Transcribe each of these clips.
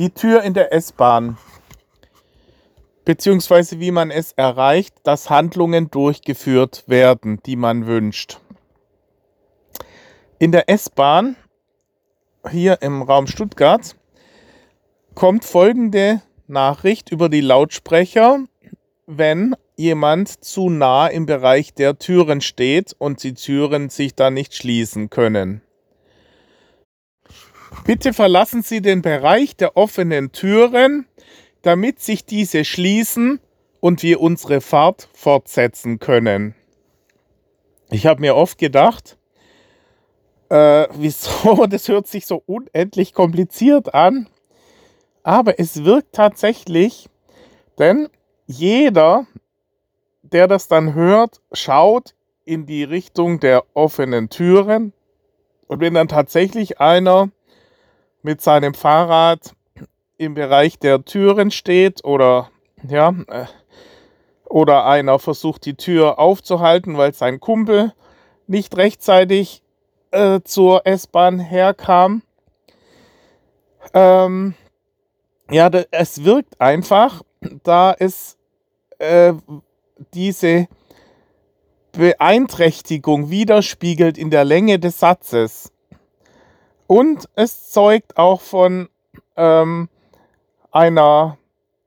Die Tür in der S-Bahn. Beziehungsweise wie man es erreicht, dass Handlungen durchgeführt werden, die man wünscht. In der S-Bahn, hier im Raum Stuttgart, kommt folgende Nachricht über die Lautsprecher, wenn jemand zu nah im Bereich der Türen steht und die Türen sich da nicht schließen können. Bitte verlassen Sie den Bereich der offenen Türen, damit sich diese schließen und wir unsere Fahrt fortsetzen können. Ich habe mir oft gedacht, äh, wieso, das hört sich so unendlich kompliziert an, aber es wirkt tatsächlich, denn jeder, der das dann hört, schaut in die Richtung der offenen Türen und wenn dann tatsächlich einer mit seinem Fahrrad im Bereich der Türen steht oder ja, äh, oder einer versucht die Tür aufzuhalten, weil sein Kumpel nicht rechtzeitig äh, zur S-Bahn herkam. Ähm, ja, es wirkt einfach, da es äh, diese Beeinträchtigung widerspiegelt in der Länge des Satzes. Und es zeugt auch von ähm, einer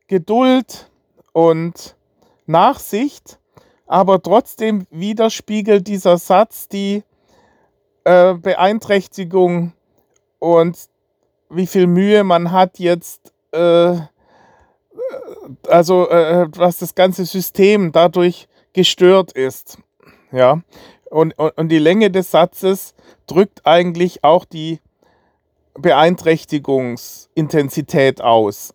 Geduld und Nachsicht, aber trotzdem widerspiegelt dieser Satz die äh, Beeinträchtigung und wie viel Mühe man hat jetzt, äh, also äh, was das ganze System dadurch gestört ist. Ja, und, und, und die Länge des Satzes drückt eigentlich auch die Beeinträchtigungsintensität aus.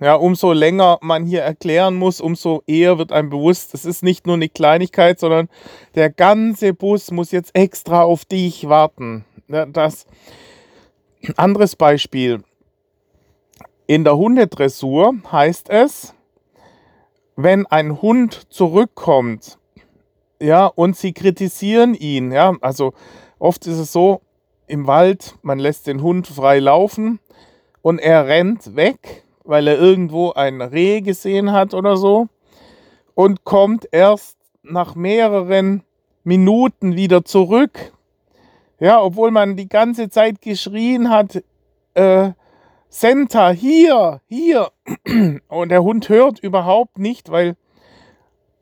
Ja, umso länger man hier erklären muss, umso eher wird einem bewusst, es ist nicht nur eine Kleinigkeit, sondern der ganze Bus muss jetzt extra auf dich warten. Ja, das anderes Beispiel. In der Hundedressur heißt es, wenn ein Hund zurückkommt, ja, und sie kritisieren ihn, ja, also oft ist es so, im Wald, man lässt den Hund frei laufen und er rennt weg, weil er irgendwo ein Reh gesehen hat oder so und kommt erst nach mehreren Minuten wieder zurück. Ja, obwohl man die ganze Zeit geschrien hat, äh, Senta, hier, hier. Und der Hund hört überhaupt nicht, weil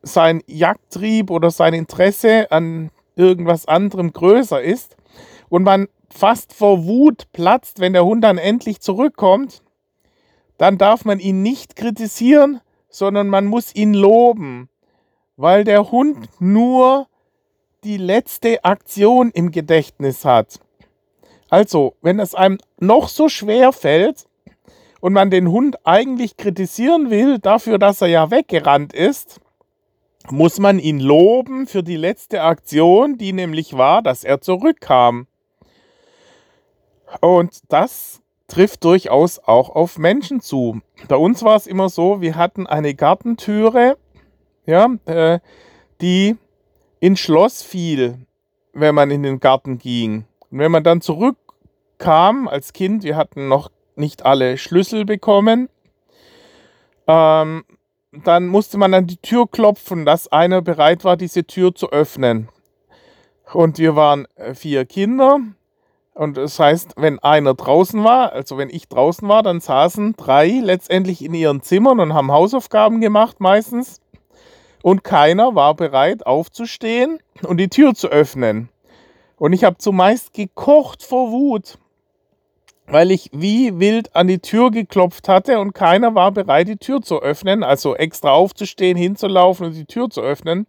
sein Jagdtrieb oder sein Interesse an irgendwas anderem größer ist. Und man fast vor Wut platzt, wenn der Hund dann endlich zurückkommt, dann darf man ihn nicht kritisieren, sondern man muss ihn loben, weil der Hund nur die letzte Aktion im Gedächtnis hat. Also, wenn es einem noch so schwer fällt und man den Hund eigentlich kritisieren will dafür, dass er ja weggerannt ist, muss man ihn loben für die letzte Aktion, die nämlich war, dass er zurückkam. Und das trifft durchaus auch auf Menschen zu. Bei uns war es immer so, wir hatten eine Gartentüre, ja, äh, die ins Schloss fiel, wenn man in den Garten ging. Und wenn man dann zurückkam als Kind, wir hatten noch nicht alle Schlüssel bekommen, ähm, dann musste man an die Tür klopfen, dass einer bereit war, diese Tür zu öffnen. Und wir waren äh, vier Kinder und das heißt, wenn einer draußen war, also wenn ich draußen war, dann saßen drei letztendlich in ihren Zimmern und haben Hausaufgaben gemacht meistens. Und keiner war bereit aufzustehen und die Tür zu öffnen. Und ich habe zumeist gekocht vor Wut, weil ich wie wild an die Tür geklopft hatte und keiner war bereit, die Tür zu öffnen, also extra aufzustehen, hinzulaufen und die Tür zu öffnen.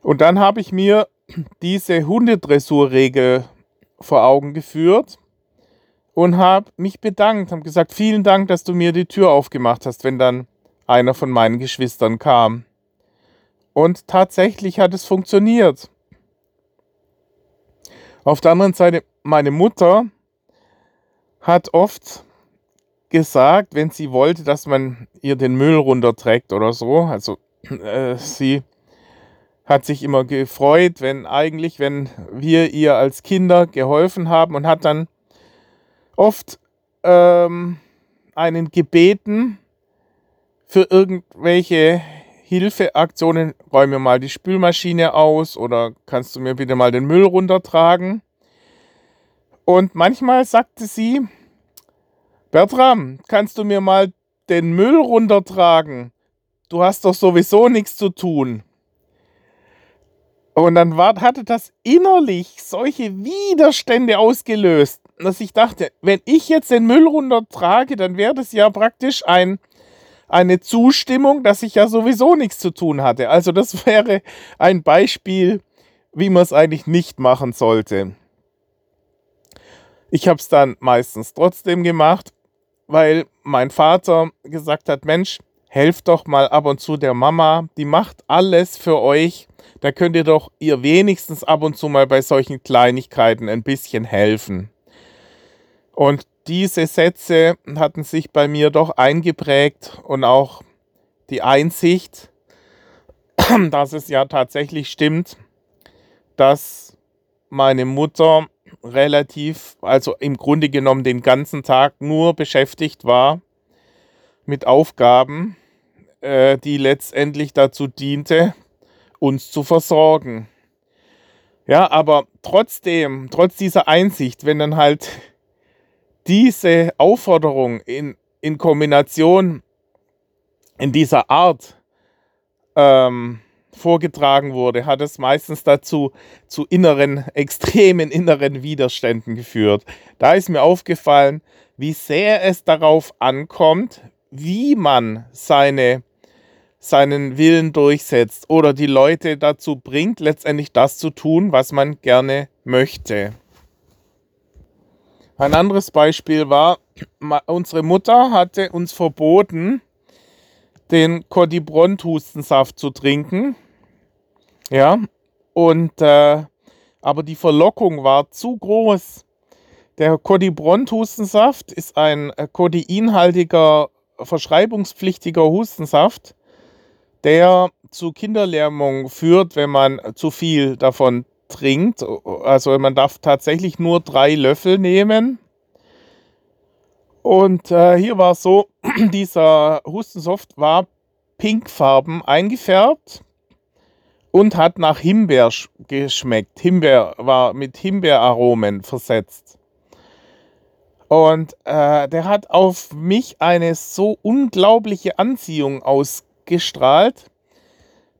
Und dann habe ich mir diese Hundedressurregel vor Augen geführt und habe mich bedankt, habe gesagt, vielen Dank, dass du mir die Tür aufgemacht hast, wenn dann einer von meinen Geschwistern kam. Und tatsächlich hat es funktioniert. Auf der anderen Seite, meine Mutter hat oft gesagt, wenn sie wollte, dass man ihr den Müll runterträgt oder so, also äh, sie hat sich immer gefreut, wenn eigentlich, wenn wir ihr als Kinder geholfen haben und hat dann oft ähm, einen gebeten für irgendwelche Hilfeaktionen, räume mal die Spülmaschine aus oder kannst du mir bitte mal den Müll runtertragen? Und manchmal sagte sie, Bertram, kannst du mir mal den Müll runtertragen? Du hast doch sowieso nichts zu tun. Und dann war, hatte das innerlich solche Widerstände ausgelöst, dass ich dachte, wenn ich jetzt den Müll runtertrage, dann wäre das ja praktisch ein, eine Zustimmung, dass ich ja sowieso nichts zu tun hatte. Also das wäre ein Beispiel, wie man es eigentlich nicht machen sollte. Ich habe es dann meistens trotzdem gemacht, weil mein Vater gesagt hat, Mensch, helft doch mal ab und zu der Mama, die macht alles für euch. Da könnt ihr doch ihr wenigstens ab und zu mal bei solchen Kleinigkeiten ein bisschen helfen. Und diese Sätze hatten sich bei mir doch eingeprägt und auch die Einsicht, dass es ja tatsächlich stimmt, dass meine Mutter relativ, also im Grunde genommen den ganzen Tag nur beschäftigt war mit Aufgaben, äh, die letztendlich dazu diente, uns zu versorgen. Ja, aber trotzdem, trotz dieser Einsicht, wenn dann halt diese Aufforderung in, in Kombination in dieser Art ähm, vorgetragen wurde, hat es meistens dazu zu inneren, extremen inneren Widerständen geführt. Da ist mir aufgefallen, wie sehr es darauf ankommt, wie man seine, seinen Willen durchsetzt oder die Leute dazu bringt, letztendlich das zu tun, was man gerne möchte. Ein anderes Beispiel war, unsere Mutter hatte uns verboten, den Codibront-Hustensaft zu trinken, ja, und äh, aber die Verlockung war zu groß. Der Codibront-Hustensaft ist ein äh, kodeinhaltiger, verschreibungspflichtiger Hustensaft, der zu Kinderlähmung führt, wenn man zu viel davon trinkt. Also man darf tatsächlich nur drei Löffel nehmen. Und äh, hier war es so, dieser Hustensaft war pinkfarben eingefärbt und hat nach Himbeer geschmeckt. Himbeer war mit Himbeeraromen versetzt. Und äh, der hat auf mich eine so unglaubliche Anziehung ausgestrahlt,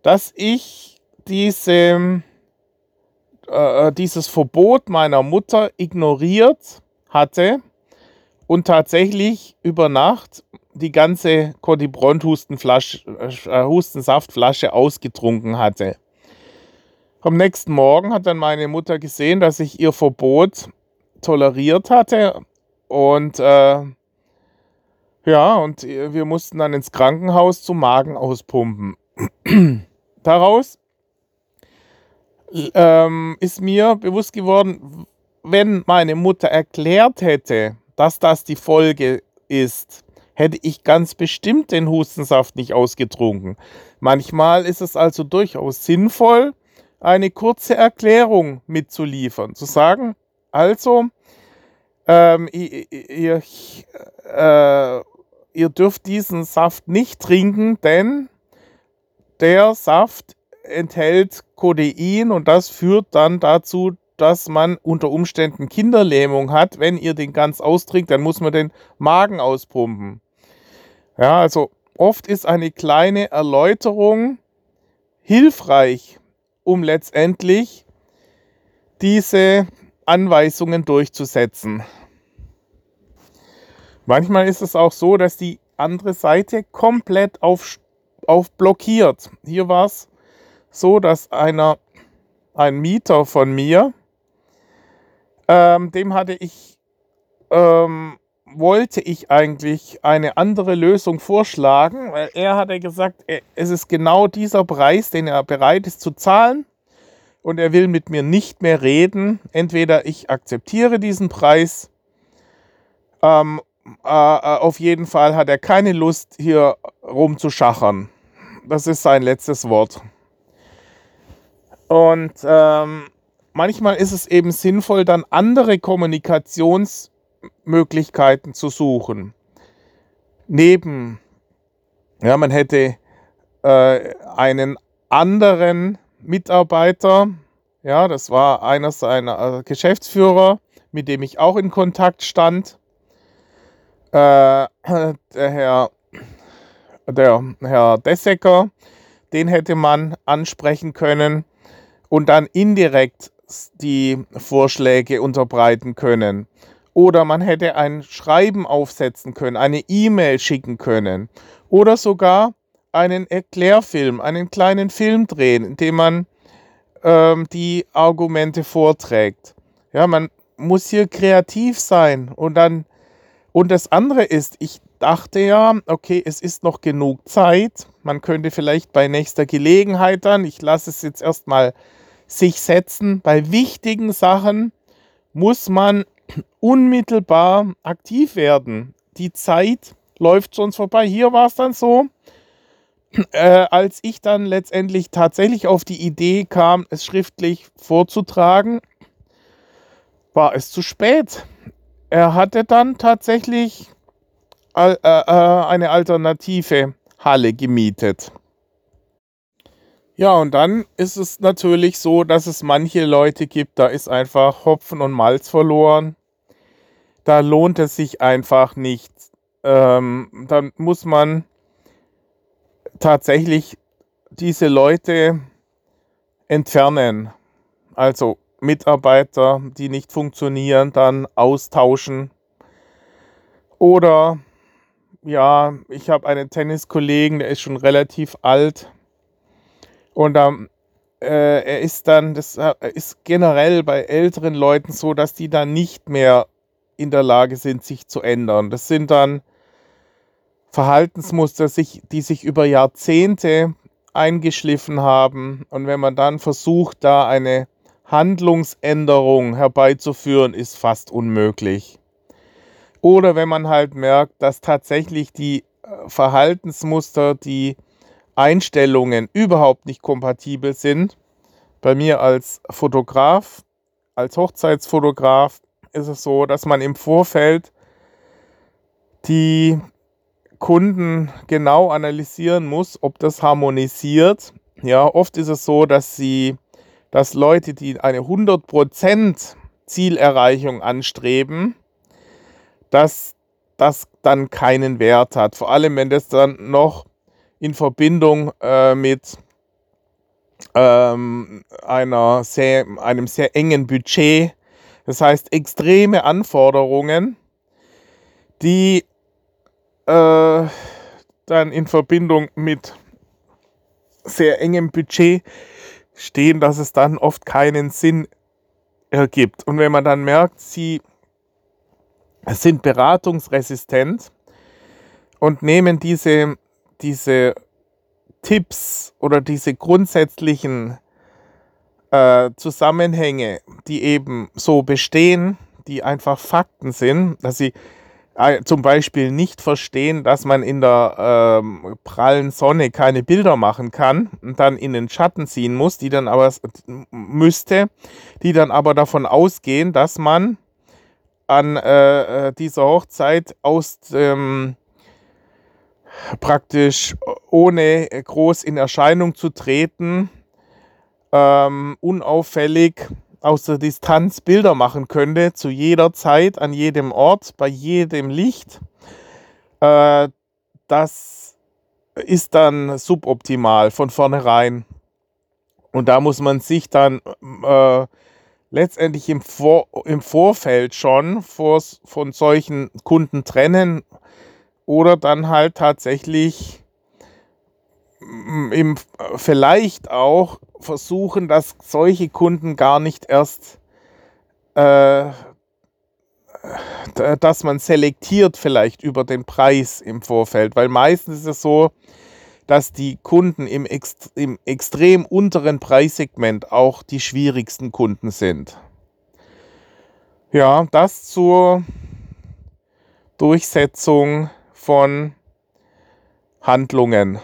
dass ich diese, äh, dieses Verbot meiner Mutter ignoriert hatte und tatsächlich über Nacht die ganze Codibront-Hustensaftflasche äh, ausgetrunken hatte. Am nächsten Morgen hat dann meine Mutter gesehen, dass ich ihr Verbot toleriert hatte. Und äh, ja, und wir mussten dann ins Krankenhaus zum Magen auspumpen. Daraus ähm, ist mir bewusst geworden, wenn meine Mutter erklärt hätte, dass das die Folge ist, hätte ich ganz bestimmt den Hustensaft nicht ausgetrunken. Manchmal ist es also durchaus sinnvoll, eine kurze Erklärung mitzuliefern. Zu sagen, also, ähm, ihr, ihr, äh, ihr dürft diesen Saft nicht trinken, denn der Saft enthält Codein und das führt dann dazu, dass man unter Umständen Kinderlähmung hat. Wenn ihr den ganz austrinkt, dann muss man den Magen auspumpen. Ja, also oft ist eine kleine Erläuterung hilfreich, um letztendlich diese Anweisungen durchzusetzen. Manchmal ist es auch so, dass die andere Seite komplett auf, auf blockiert. Hier war es so, dass einer, ein Mieter von mir, ähm, dem hatte ich, ähm, wollte ich eigentlich eine andere Lösung vorschlagen, weil er hatte gesagt, es ist genau dieser Preis, den er bereit ist zu zahlen und er will mit mir nicht mehr reden. Entweder ich akzeptiere diesen Preis, ähm, äh, äh auf jeden Fall hat er keine Lust, hier rumzuschachern. Das ist sein letztes Wort. Und ähm, manchmal ist es eben sinnvoll, dann andere Kommunikationsmöglichkeiten zu suchen. neben, ja, man hätte äh, einen anderen Mitarbeiter, ja, das war einer seiner äh, Geschäftsführer, mit dem ich auch in Kontakt stand. Äh, der Herr, der Herr Dessecker, den hätte man ansprechen können und dann indirekt die Vorschläge unterbreiten können. Oder man hätte ein Schreiben aufsetzen können, eine E-Mail schicken können. Oder sogar einen Erklärfilm, einen kleinen Film drehen, in dem man ähm, die Argumente vorträgt. Ja, man muss hier kreativ sein und dann und das andere ist, ich dachte ja, okay, es ist noch genug Zeit. Man könnte vielleicht bei nächster Gelegenheit dann, ich lasse es jetzt erstmal sich setzen, bei wichtigen Sachen muss man unmittelbar aktiv werden. Die Zeit läuft sonst vorbei. Hier war es dann so, äh, als ich dann letztendlich tatsächlich auf die Idee kam, es schriftlich vorzutragen, war es zu spät. Er hatte dann tatsächlich äh, äh, eine alternative Halle gemietet. Ja, und dann ist es natürlich so, dass es manche Leute gibt, da ist einfach Hopfen und Malz verloren. Da lohnt es sich einfach nicht. Ähm, dann muss man tatsächlich diese Leute entfernen. Also Mitarbeiter, die nicht funktionieren, dann austauschen. Oder ja, ich habe einen Tenniskollegen, der ist schon relativ alt. Und ähm, äh, er ist dann, das äh, ist generell bei älteren Leuten so, dass die dann nicht mehr in der Lage sind, sich zu ändern. Das sind dann Verhaltensmuster, die sich über Jahrzehnte eingeschliffen haben. Und wenn man dann versucht, da eine Handlungsänderung herbeizuführen, ist fast unmöglich. Oder wenn man halt merkt, dass tatsächlich die äh, Verhaltensmuster, die Einstellungen überhaupt nicht kompatibel sind. Bei mir als Fotograf, als Hochzeitsfotograf ist es so, dass man im Vorfeld die Kunden genau analysieren muss, ob das harmonisiert. Ja, oft ist es so, dass sie dass Leute, die eine 100% Zielerreichung anstreben, dass das dann keinen Wert hat. Vor allem, wenn das dann noch in Verbindung äh, mit ähm, einer sehr, einem sehr engen Budget, das heißt extreme Anforderungen, die äh, dann in Verbindung mit sehr engem Budget stehen, dass es dann oft keinen Sinn ergibt. Und wenn man dann merkt, sie sind beratungsresistent und nehmen diese, diese Tipps oder diese grundsätzlichen äh, Zusammenhänge, die eben so bestehen, die einfach Fakten sind, dass sie zum Beispiel nicht verstehen, dass man in der ähm, prallen Sonne keine Bilder machen kann und dann in den Schatten ziehen muss, die dann aber müsste, die dann aber davon ausgehen, dass man an äh, äh dieser Hochzeit aus ähm, praktisch ohne groß in Erscheinung zu treten, ähm, unauffällig aus der Distanz Bilder machen könnte, zu jeder Zeit, an jedem Ort, bei jedem Licht. Äh, das ist dann suboptimal von vornherein. Und da muss man sich dann äh, letztendlich im, Vor im Vorfeld schon vor, von solchen Kunden trennen oder dann halt tatsächlich im, vielleicht auch versuchen, dass solche Kunden gar nicht erst, äh, dass man selektiert vielleicht über den Preis im Vorfeld, weil meistens ist es so, dass die Kunden im, Ext im extrem unteren Preissegment auch die schwierigsten Kunden sind. Ja, das zur Durchsetzung von Handlungen.